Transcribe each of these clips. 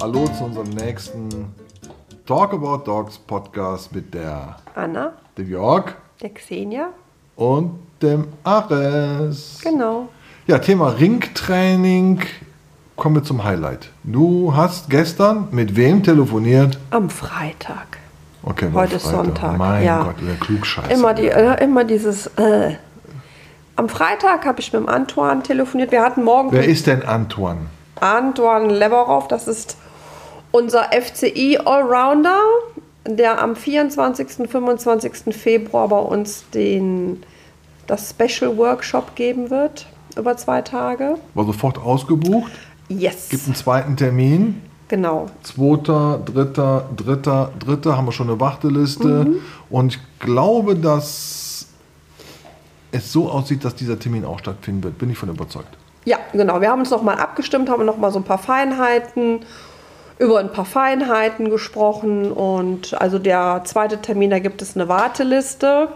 Hallo zu unserem nächsten Talk About Dogs Podcast mit der Anna, dem Jörg der Xenia. und dem Ares. Genau. Ja, Thema Ringtraining. Kommen wir zum Highlight. Du hast gestern mit wem telefoniert? Am Freitag. Okay, Heute ist Freitag. Sonntag, Mein ja. Gott, der Klugscheißer. Immer, die, äh, immer dieses. Äh. Am Freitag habe ich mit dem Antoine telefoniert. Wir hatten morgen Wer ist denn Antoine? Antoine Leverov. Das ist unser FCI Allrounder, der am 24. 25. Februar bei uns den, das Special Workshop geben wird. Über zwei Tage. War sofort ausgebucht. Yes. Gibt einen zweiten Termin. Genau. Zweiter, dritter, dritter, dritter haben wir schon eine Warteliste. Mhm. Und ich glaube, dass es so aussieht, dass dieser Termin auch stattfinden wird. Bin ich von überzeugt. Ja, genau. Wir haben uns nochmal abgestimmt, haben nochmal so ein paar Feinheiten, über ein paar Feinheiten gesprochen. Und also der zweite Termin, da gibt es eine Warteliste.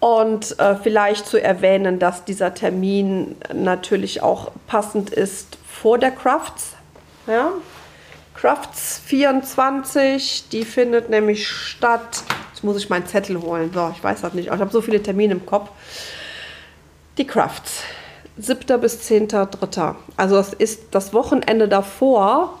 Und äh, vielleicht zu erwähnen, dass dieser Termin natürlich auch passend ist vor der Crafts. Ja? Crafts 24, die findet nämlich statt. Jetzt muss ich meinen Zettel holen. So, ich weiß das nicht. Ich habe so viele Termine im Kopf. Die Crafts. 7. bis 10.3. Also das ist das Wochenende davor.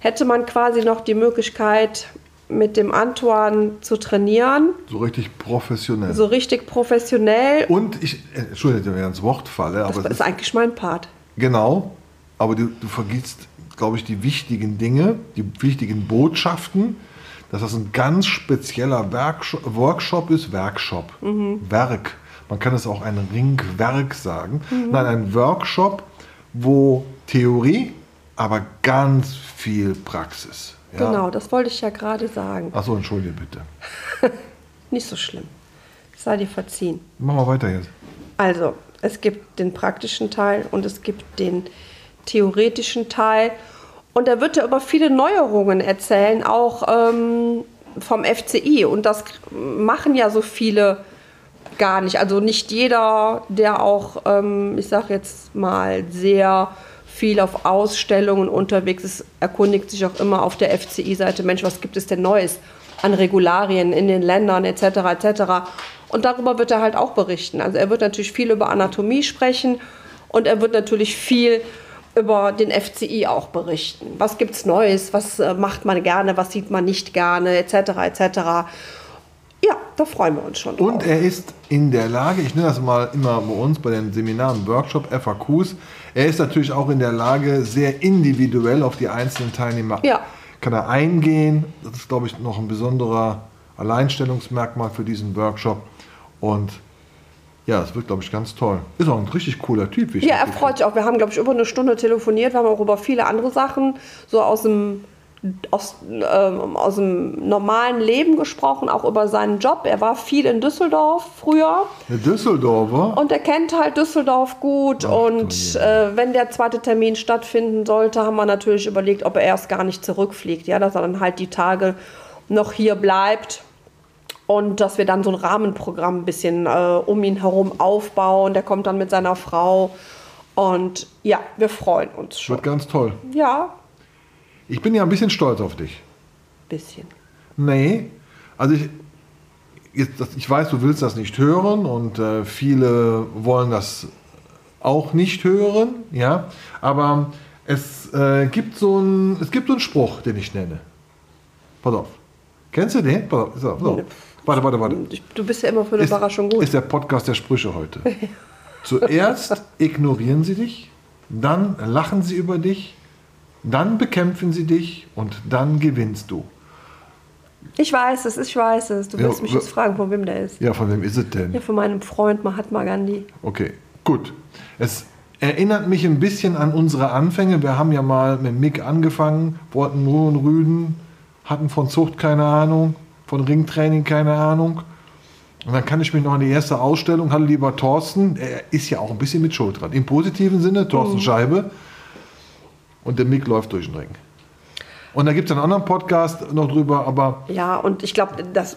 Hätte man quasi noch die Möglichkeit, mit dem Antoine zu trainieren. So richtig professionell. So richtig professionell. Und ich, äh, Entschuldigung, wenn ich ins Wort falle, aber Das es ist eigentlich mein Part. Genau, aber du, du vergisst, glaube ich, die wichtigen Dinge, die wichtigen Botschaften, dass das ein ganz spezieller Werkshop, Workshop ist, Werkshop, Werk. Man kann es auch ein Ringwerk sagen. Nein, ein Workshop, wo Theorie, aber ganz viel Praxis. Ja? Genau, das wollte ich ja gerade sagen. Achso, entschuldige bitte. Nicht so schlimm. Sei dir verziehen. Machen wir weiter jetzt. Also, es gibt den praktischen Teil und es gibt den theoretischen Teil. Und er wird ja über viele Neuerungen erzählen, auch ähm, vom FCI. Und das machen ja so viele gar nicht. Also nicht jeder, der auch, ähm, ich sage jetzt mal, sehr viel auf Ausstellungen unterwegs ist, erkundigt sich auch immer auf der FCI-Seite, Mensch, was gibt es denn Neues an Regularien in den Ländern etc. etc. Und darüber wird er halt auch berichten. Also er wird natürlich viel über Anatomie sprechen und er wird natürlich viel über den FCI auch berichten. Was gibt's Neues? Was äh, macht man gerne? Was sieht man nicht gerne? Etc. etc. Ja, da freuen wir uns schon drauf. Und er ist in der Lage, ich nenne das mal immer bei uns bei den Seminaren, Workshop, FAQs, er ist natürlich auch in der Lage, sehr individuell auf die einzelnen Teilnehmer Ja. kann er eingehen. Das ist, glaube ich, noch ein besonderer Alleinstellungsmerkmal für diesen Workshop. Und ja, es wird, glaube ich, ganz toll. Ist auch ein richtig cooler Typ. Wie ich Ja, er freut sich auch. Wir haben, glaube ich, über eine Stunde telefoniert. Wir haben auch über viele andere Sachen so aus dem, aus, ähm, aus dem normalen Leben gesprochen, auch über seinen Job. Er war viel in Düsseldorf früher Eine Düsseldorfer. und er kennt halt Düsseldorf gut. Ach, und äh, wenn der zweite Termin stattfinden sollte, haben wir natürlich überlegt, ob er erst gar nicht zurückfliegt. Ja, dass er dann halt die Tage noch hier bleibt. Und dass wir dann so ein Rahmenprogramm ein bisschen äh, um ihn herum aufbauen. Der kommt dann mit seiner Frau. Und ja, wir freuen uns schon. Wird ganz toll. Ja, Ich bin ja ein bisschen stolz auf dich. bisschen. Nee, also ich, jetzt, ich weiß, du willst das nicht hören und äh, viele wollen das auch nicht hören, ja, aber es, äh, gibt so ein, es gibt so einen Spruch, den ich nenne. Pass auf. Kennst du den? Pass auf, pass auf, pass auf. Warte, warte, warte. Du bist ja immer für eine Ist, Überraschung gut. ist der Podcast der Sprüche heute. Zuerst ignorieren sie dich, dann lachen sie über dich, dann bekämpfen sie dich und dann gewinnst du. Ich weiß es, ich weiß es. Du Ja, wirst mich wa- jetzt fragen, von wem der ist. Ja, von wem ist es denn? Ja, von meinem Freund Mahatma Gandhi. Okay, gut. Es erinnert mich ein bisschen an unsere Anfänge. Wir haben ja mal mit Mick angefangen, wollten nur und Rüden, hatten von Zucht keine Ahnung, von Ringtraining keine Ahnung. Und dann kann ich mich noch an die erste Ausstellung, hallo lieber Thorsten, er ist ja auch ein bisschen mit Schuld dran. Im positiven Sinne, Thorsten Scheibe. Und der Mick läuft durch den Ring. Und da gibt es einen anderen Podcast noch drüber, aber Ja, und ich glaube, dass,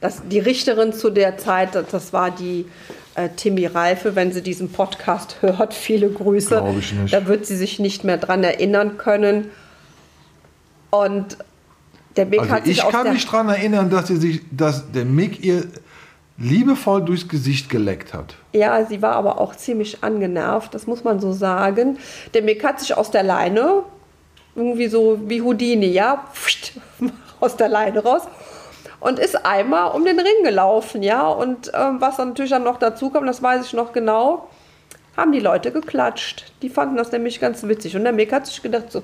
dass die Richterin zu der Zeit, das war die äh, Timmy Reife, wenn sie diesen Podcast hört, viele Grüße. Glaub ich nicht. Da wird sie sich nicht mehr dran erinnern können. Und der Mick also hat sich ich kann mich daran erinnern, dass, sie sich, dass der Mick ihr liebevoll durchs Gesicht geleckt hat. Ja, sie war aber auch ziemlich angenervt, das muss man so sagen. Der Mick hat sich aus der Leine, irgendwie so wie Houdini, ja, pfft, aus der Leine raus und ist einmal um den Ring gelaufen, ja. Und ähm, was dann natürlich dann noch dazu kam, das weiß ich noch genau, haben die Leute geklatscht. Die fanden das nämlich ganz witzig. Und der Mick hat sich gedacht so,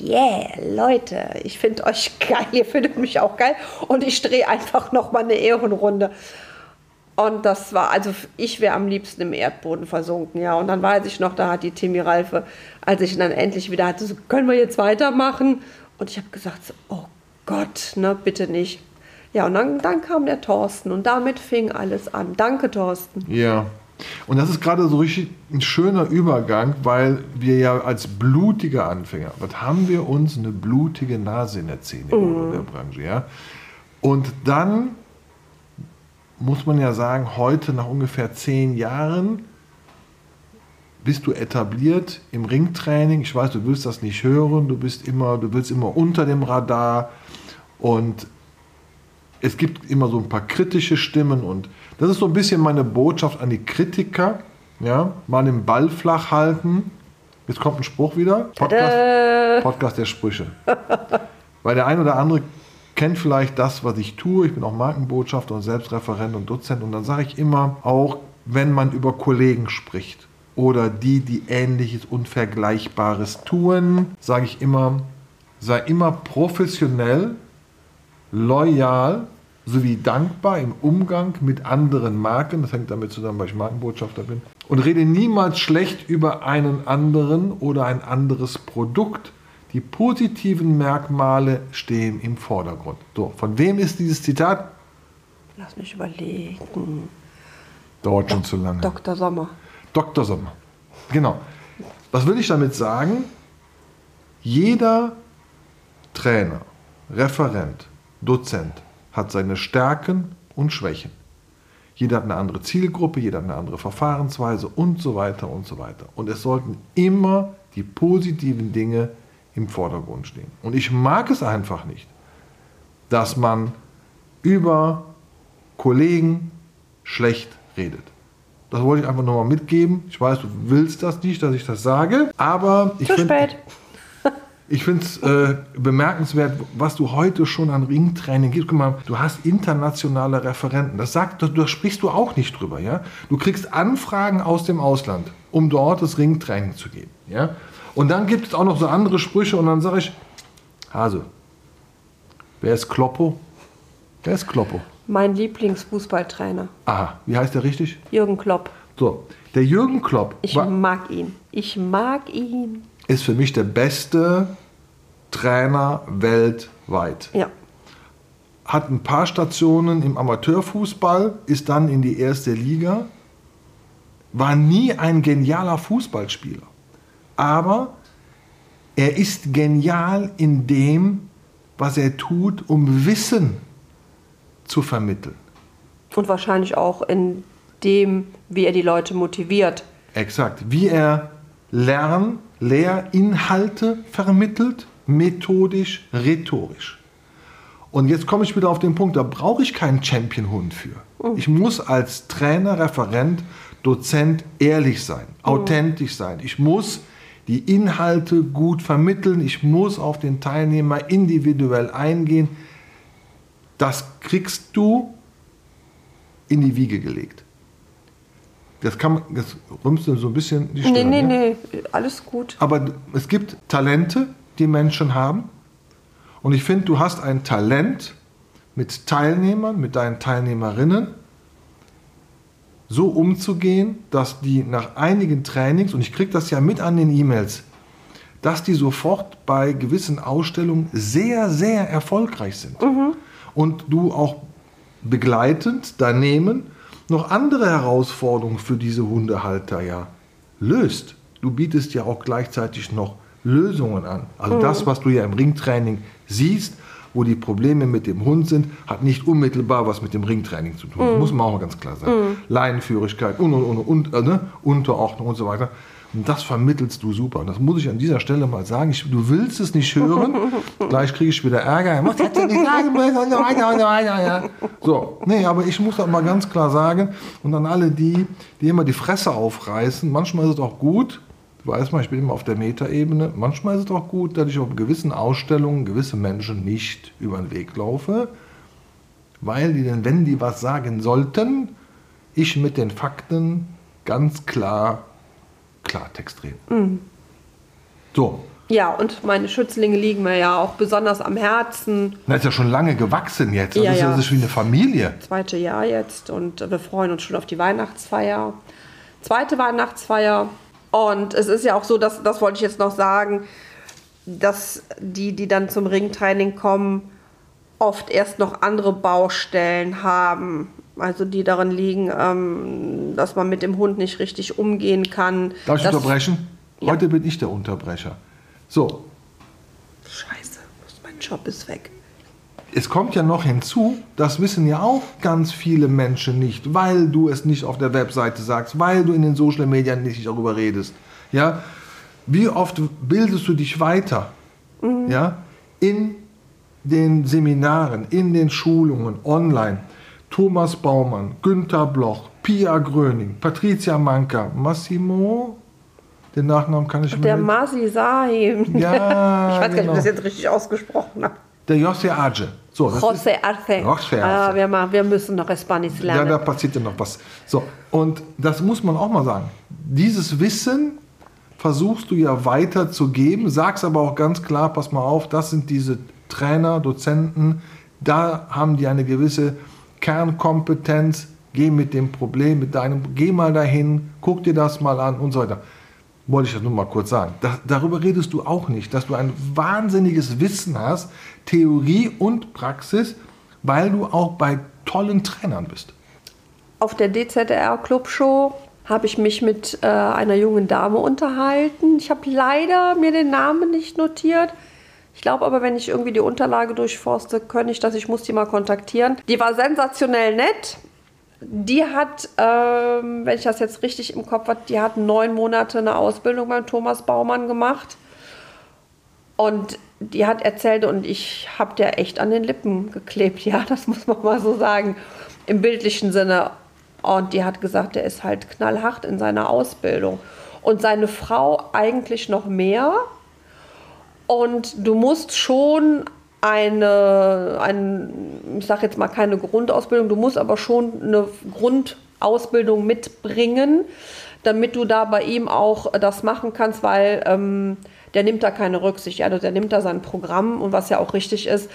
yeah, Leute, ich finde euch geil, ihr findet mich auch geil. Und ich drehe einfach noch mal eine Ehrenrunde. Und das war, also ich wäre am liebsten im Erdboden versunken, ja. Und dann weiß ich noch, da hat die Timmy Ralfe, als ich ihn dann endlich wieder hatte, so, können wir jetzt weitermachen? Und ich habe gesagt, so, oh Gott, ne, bitte nicht. Ja, und dann, dann kam der Thorsten und damit fing alles an. Danke, Thorsten. Ja. Und das ist gerade so richtig ein schöner Übergang, weil wir ja als blutige Anfänger, was haben wir uns eine blutige Nase in der Zähne geholt in der Branche, ja? Und dann muss man ja sagen, heute nach ungefähr zehn Jahren bist du etabliert im Ringtraining. Ich weiß, du willst das nicht hören, du bist immer, du willst immer unter dem Radar und es gibt immer so ein paar kritische Stimmen und das ist so ein bisschen meine Botschaft an die Kritiker. Ja, mal den Ball flach halten. Jetzt kommt ein Spruch wieder. Podcast, Podcast der Sprüche. Weil der ein oder andere kennt vielleicht das, was ich tue. Ich bin auch Markenbotschafter und Selbstreferent und Dozent. Und dann sage ich immer, auch wenn man über Kollegen spricht oder die, die Ähnliches und Vergleichbares tun, sage ich immer, sei immer professionell, loyal sowie dankbar im Umgang mit anderen Marken. Das hängt damit zusammen, weil ich Markenbotschafter bin. Und rede niemals schlecht über einen anderen oder ein anderes Produkt. Die positiven Merkmale stehen im Vordergrund. So, von wem ist dieses Zitat? Lass mich überlegen. Dauert schon zu lange. Dr. Sommer. Dr. Sommer. Genau. Was will ich damit sagen? Jeder Trainer, Referent, Dozent hat seine Stärken und Schwächen. Jeder hat eine andere Zielgruppe, jeder hat eine andere Verfahrensweise und so weiter und so weiter. Und es sollten immer die positiven Dinge im Vordergrund stehen. Und ich mag es einfach nicht, dass man über Kollegen schlecht redet. Das wollte ich einfach nochmal mitgeben. Ich weiß, du willst das nicht, dass ich das sage, aber ich finde spät. Ich finde es äh, bemerkenswert, was du heute schon an Ringtraining gibst. Guck mal, du hast internationale Referenten. Das sagt, da, da sprichst du auch nicht drüber, ja? Du kriegst Anfragen aus dem Ausland, um dort das Ringtraining zu geben, ja? Und dann gibt es auch noch so andere Sprüche und dann sage ich, Hase, wer ist Kloppo? Wer ist Kloppo? Mein Lieblingsfußballtrainer, Aha, wie heißt der richtig? Jürgen Klopp. So, der Jürgen Klopp Ich mag ihn. Ich mag ihn. Ist für mich der beste Trainer weltweit. Ja. hat ein paar Stationen im Amateurfußball, ist dann in die erste Liga, war nie ein genialer Fußballspieler. Aber er ist genial in dem, was er tut, um Wissen zu vermitteln. Und wahrscheinlich auch in dem, wie er die Leute motiviert. Exakt. Wie er Lern-, Lehrinhalte vermittelt, methodisch, rhetorisch. Und jetzt komme ich wieder auf den Punkt, da brauche ich keinen Champion-Hund für. Ich muss als Trainer, Referent, Dozent ehrlich sein, authentisch sein. Ich muss die Inhalte gut vermitteln. Ich muss auf den Teilnehmer individuell eingehen. Das kriegst du in die Wiege gelegt. Das kann das rümpst du so ein bisschen die Nee, Stirn, nee, ja? nee, alles gut. Aber es gibt Talente, die Menschen haben. Und ich finde, du hast ein Talent mit Teilnehmern, mit deinen Teilnehmerinnen, so umzugehen, dass die nach einigen Trainings, und ich kriege das ja mit an den E-Mails, dass die sofort bei gewissen Ausstellungen sehr, sehr erfolgreich sind. Und du auch begleitend daneben noch andere Herausforderungen für diese Hundehalter ja löst. Du bietest ja auch gleichzeitig noch Lösungen an. Also das, was du ja im Ringtraining siehst, wo die Probleme mit dem Hund sind, hat nicht unmittelbar was mit dem Ringtraining zu tun. Das muss man auch mal ganz klar sagen. Leinenführigkeit, und, und, und, und, äh, ne? Unterordnung und so weiter. Und das vermittelst du super. Und das muss ich an dieser Stelle mal sagen. Ich, du willst es nicht hören. Gleich kriege ich wieder Ärger. Was er nicht sagen müssen und so weiter und so weiter. Ja. So, nee, aber ich muss das mal ganz klar sagen. Und an alle die, die immer die Fresse aufreißen, manchmal ist es auch gut, du weißt mal, ich bin immer auf der Metaebene, manchmal ist es auch gut, dass ich auf gewissen Ausstellungen gewisse Menschen nicht über den Weg laufe, weil die denn, wenn die was sagen sollten, ich mit den Fakten ganz klar Klartext reden. So, Ja, und meine Schützlinge liegen mir ja auch besonders am Herzen. das ist ja schon lange gewachsen jetzt. Das Ja, ist ja ja. das ist wie eine Familie. Zweite Jahr jetzt und wir freuen uns schon auf die Weihnachtsfeier. Zweite Weihnachtsfeier. Und es ist ja auch so, dass, das wollte ich jetzt noch sagen, dass die, die dann zum Ringtraining kommen, oft erst noch andere Baustellen haben. Also die darin liegen, ähm, dass man mit dem Hund nicht richtig umgehen kann. Darf ich unterbrechen? Ja. Heute bin ich der Unterbrecher. So, Scheiße, mein Job ist weg. es kommt ja noch hinzu, das wissen ja auch ganz viele Menschen nicht, weil du es nicht auf der Webseite sagst, weil du in den Social Media nicht darüber redest. Ja? Wie oft bildest du dich weiter? Ja? In den Seminaren, in den Schulungen, online. Thomas Baumann, Günther Bloch, Pia Gröning, Patricia Manka, Massimo, den Nachnamen kann ich Der mir- Masi Sahim. Ja, ich weiß gar nicht, ob ich genau. das jetzt richtig ausgesprochen habe. Der José Age. So, José Arce. José Arce. Ah, wir, ma- wir müssen noch Spanisch Ja, lernen. da passiert ja noch was. So, und das muss man auch mal sagen. Dieses Wissen versuchst du ja weiterzugeben, sagst aber auch ganz klar, pass mal auf, das sind diese Trainer, Dozenten, da haben die eine gewisse Kernkompetenz, geh mit dem Problem, mit deinem, geh mal dahin, guck dir das mal an und so weiter. Wollte ich das nur mal kurz sagen. Da, darüber redest du auch nicht, dass du ein wahnsinniges Wissen hast, Theorie und Praxis, weil du auch bei tollen Trainern bist. Auf der DZR Clubshow habe ich mich mit äh, einer jungen Dame unterhalten. Ich habe leider mir den Namen nicht notiert. Ich glaube aber, wenn ich irgendwie die Unterlage durchforste, könnte ich das. Ich muss die mal kontaktieren. Die war sensationell nett. Die hat, ähm, wenn ich das jetzt richtig im Kopf habe, die hat neun Monate eine Ausbildung beim Thomas Baumann gemacht. Und die hat erzählt, und ich habe der echt an den Lippen geklebt, ja, das muss man mal so sagen, im bildlichen Sinne. Und die hat gesagt, der ist halt knallhart in seiner Ausbildung. Und seine Frau eigentlich noch mehr. Und du musst schon eine, ein, ich sage jetzt mal keine Grundausbildung, du musst aber schon eine Grundausbildung mitbringen, damit du da bei ihm auch das machen kannst, weil ähm, der nimmt da keine Rücksicht. Also der nimmt da sein Programm und was ja auch richtig ist.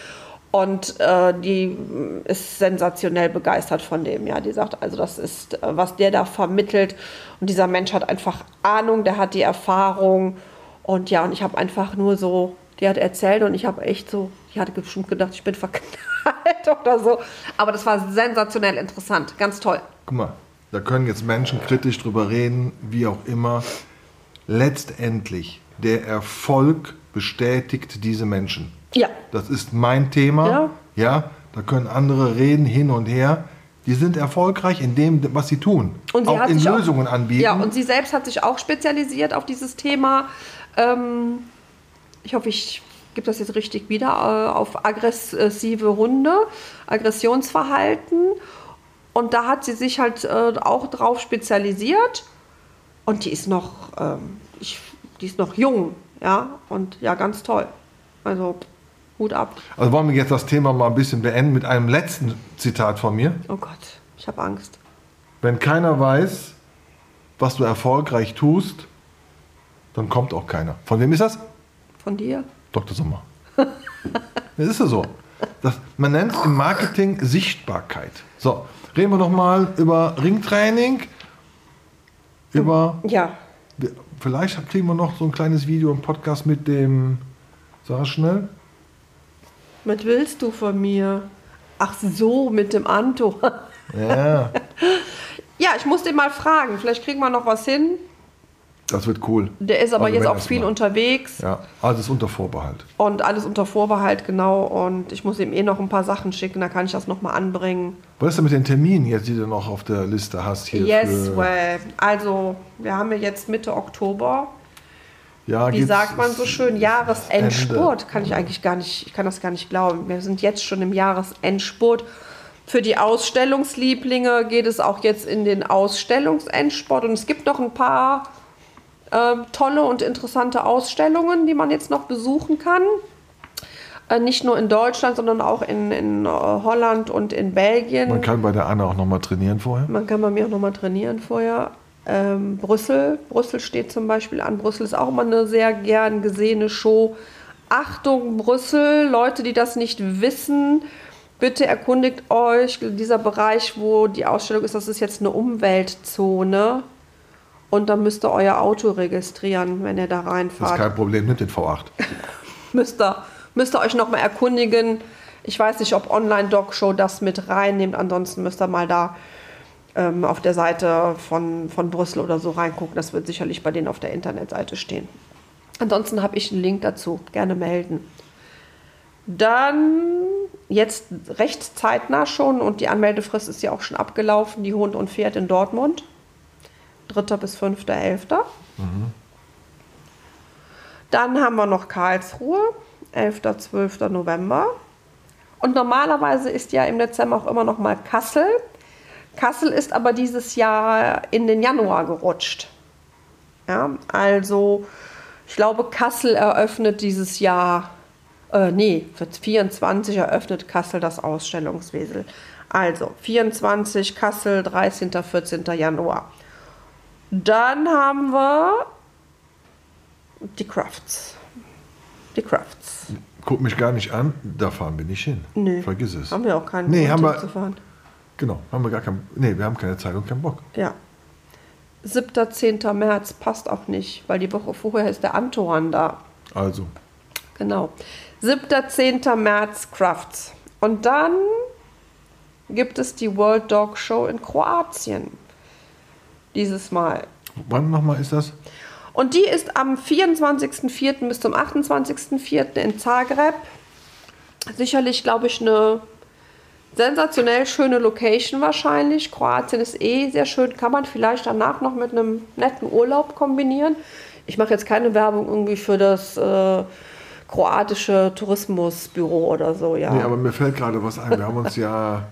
Und äh, die ist sensationell begeistert von dem. Ja, die sagt, also das ist, äh, was der da vermittelt. Und dieser Mensch hat einfach Ahnung, der hat die Erfahrung. Und ja, und ich habe einfach nur so, die hat erzählt und ich habe echt so, die hatte bestimmt gedacht, ich bin verknallt oder so. Aber das war sensationell interessant, ganz toll. Guck mal, da können jetzt Menschen kritisch drüber reden, wie auch immer. Letztendlich, der Erfolg bestätigt diese Menschen. Ja, Das ist mein Thema. Ja. ja, da können andere reden hin und her. Die sind erfolgreich in dem, was sie tun. Und sie auch hat in Lösungen auch, anbieten. Ja, und sie selbst hat sich auch spezialisiert auf dieses Thema. Ähm, ich hoffe, ich gebe das jetzt richtig wieder, äh, auf aggressive Hunde, Aggressionsverhalten. Und da hat sie sich halt äh, auch drauf spezialisiert. Und die ist noch, ähm, ich, die ist noch jung, ja, und ja, ganz toll. Also Hut ab. Also wollen wir jetzt das Thema mal ein bisschen beenden mit einem letzten Zitat von mir. Oh Gott, ich habe Angst. Wenn keiner weiß, was du erfolgreich tust, dann kommt auch keiner. Von wem ist das? Von dir? Dr. Sommer. Das ist ja so. Das, man nennt im Marketing Sichtbarkeit. So, reden wir noch mal über Ringtraining, über Ja, vielleicht kriegen wir noch so ein kleines Video im Podcast mit dem, sag schnell, Was willst du von mir? Ach so, mit dem Anto. ja, ja, ich muss den mal fragen. Vielleicht kriegen wir noch was hin. Das wird cool. Der ist aber Also jetzt auch viel erstmal. unterwegs Ja, alles unter Vorbehalt. und alles unter Vorbehalt, genau. Und ich muss ihm eh noch ein paar Sachen schicken, da kann ich das nochmal anbringen. Was ist denn mit den Terminen jetzt, die du noch auf der Liste hast hier? yes, well. Also, wir haben ja jetzt Mitte Oktober. ja, Wie sagt man so schön? Jahresendspurt. Kann ich eigentlich gar nicht, ich kann das gar nicht glauben. Wir sind jetzt schon im Jahresendspurt. Für die Ausstellungslieblinge geht es auch jetzt in den Ausstellungsendsport. Und es gibt noch ein paar ähm, tolle und interessante Ausstellungen, die man jetzt noch besuchen kann. Äh, nicht nur in Deutschland, sondern auch in, in äh, Holland und in Belgien. Man kann bei der Anna auch noch mal trainieren vorher. Man kann bei mir auch nochmal trainieren vorher. Ähm, Brüssel, Brüssel steht zum Beispiel an. Brüssel ist auch immer eine sehr gern gesehene Show. Achtung, Brüssel, Leute, die das nicht wissen, bitte erkundigt euch. Dieser Bereich, wo die Ausstellung ist, das ist jetzt eine Umweltzone. Und da müsst ihr euer Auto registrieren, wenn ihr da Das ist reinfahrt kein Problem, nimmt den V8. müsst ihr, müsst ihr euch nochmal erkundigen. Ich weiß nicht, ob Online-Doc-Show das mit reinnimmt. Ansonsten müsst ihr mal da ähm, auf der Seite von, von Brüssel oder so reingucken. Das wird sicherlich bei denen auf der Internetseite stehen. Ansonsten habe ich einen Link dazu. Gerne melden. Dann jetzt recht zeitnah schon und die Anmeldefrist ist ja auch schon abgelaufen. Die Hund und Pferd in Dortmund. 3. bis 5.11. Dann haben wir noch Karlsruhe, 11. 12. November. Und normalerweise ist ja im Dezember auch immer noch mal Kassel. Kassel ist aber dieses Jahr in den Januar gerutscht. Ja, also ich glaube, Kassel eröffnet dieses Jahr, äh, nee, für 24 eröffnet Kassel das Ausstellungswesel. Also 24 Kassel, 13. 14. Januar. Dann haben wir die Crafts. Die Crafts. Guck mich gar nicht an, da fahren wir nicht hin. Nö. Vergiss es. Haben wir auch keinen Nee, Grund haben wir- hinzufahren. Genau, haben wir gar keinen. Nee, wir haben keine Zeit und keinen Bock. Ja. 7. 10. März passt auch nicht, weil die Woche vorher ist der Antoine da. Also, Genau. 7. 10. März Crafts. Und dann gibt es die World Dog Show in Kroatien. Dieses Mal. wann nochmal ist das? Und die ist am 24.04. bis zum 28.04. in Zagreb. Sicherlich, glaube ich, eine sensationell schöne Location wahrscheinlich. Kroatien ist eh sehr schön, kann man vielleicht danach noch mit einem netten Urlaub kombinieren. Ich mache jetzt keine Werbung irgendwie für das äh, kroatische Tourismusbüro oder so, ja. Nee, aber mir fällt gerade was ein. Wir haben uns ja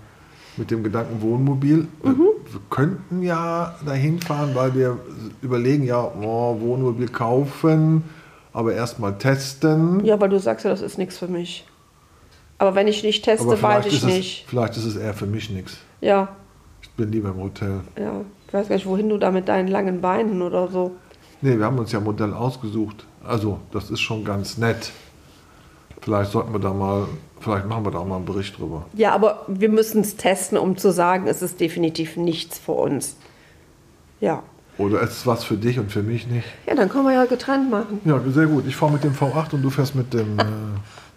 mit dem Gedanken Wohnmobil, wir, Mhm. wir könnten ja dahin fahren, weil wir überlegen, ja, oh, Wohnmobil kaufen, aber erstmal testen. ja, weil du sagst ja, das ist nichts für mich. Aber wenn ich nicht teste, weiß ich es, nicht. vielleicht ist es eher für mich nichts. Ja, Ich bin lieber im Hotel. ja. Ich weiß gar nicht, wohin du da mit deinen langen Beinen oder so. Nee, wir haben uns ja ein Modell ausgesucht. Also, das ist schon ganz nett. Vielleicht sollten wir da mal, vielleicht machen wir da mal einen Bericht drüber. Ja, aber wir müssen es testen, um zu sagen, es ist definitiv nichts für uns. Ja. Oder ist es was für dich und für mich nicht? Ja, dann können wir ja getrennt machen. Ja, sehr gut. Ich fahre mit dem V8 und du fährst mit dem. Äh,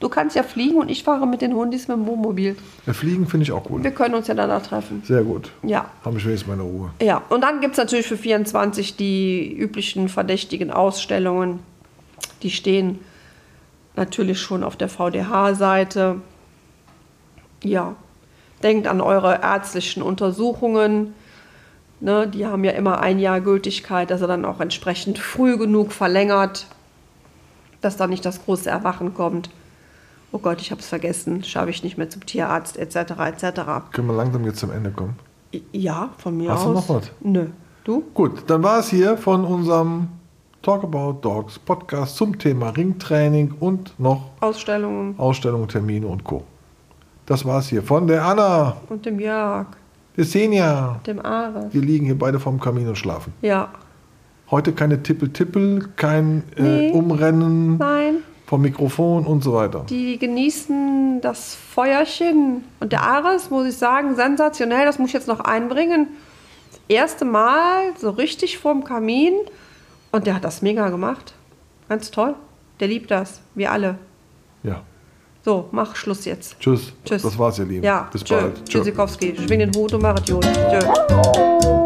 Du kannst ja fliegen und ich fahre mit den Hundis mit dem Wohnmobil. äh, Fliegen finde ich auch gut. Wir können uns ja danach treffen. Sehr gut. Ja. Habe ich wenigstens meine Ruhe. Ja, und dann gibt es natürlich für 24 die üblichen verdächtigen Ausstellungen. Die stehen natürlich schon auf der VDH-Seite. Ja, denkt an eure ärztlichen Untersuchungen. Ne, die haben ja immer ein Jahr Gültigkeit, dass er dann auch entsprechend früh genug verlängert, dass da nicht das große Erwachen kommt. Oh Gott, ich habe es vergessen, schaffe ich nicht mehr zum Tierarzt etc. etc. Können wir langsam jetzt zum Ende kommen? Ja, von mir Hast aus. du noch was? Nö. Du? Gut, dann war es hier von unserem Talk About Dogs Podcast zum Thema Ringtraining und noch Ausstellungen Ausstellungen, Termine und Co. Das war es hier von der Anna, und dem Jörg, der Senja. dem Ares. Wir liegen hier beide vorm Kamin und schlafen. Ja. Heute keine Tippel-Tippel, kein äh, Nee. Umrennen Nein, vom Mikrofon und so weiter. die genießen das Feuerchen. Und der Ares, muss ich sagen, sensationell, das muss ich jetzt noch einbringen. Erste Mal so richtig vorm Kamin. Und der hat das mega gemacht. Ganz toll. Der liebt das. Wir alle. Ja. So, mach Schluss jetzt. Tschüss. Tschüss. Das war's, ihr Lieben. Ja, Bis tschö. bald. Tschüssikowski. Schwing den Hut und mach es gut. Tschö.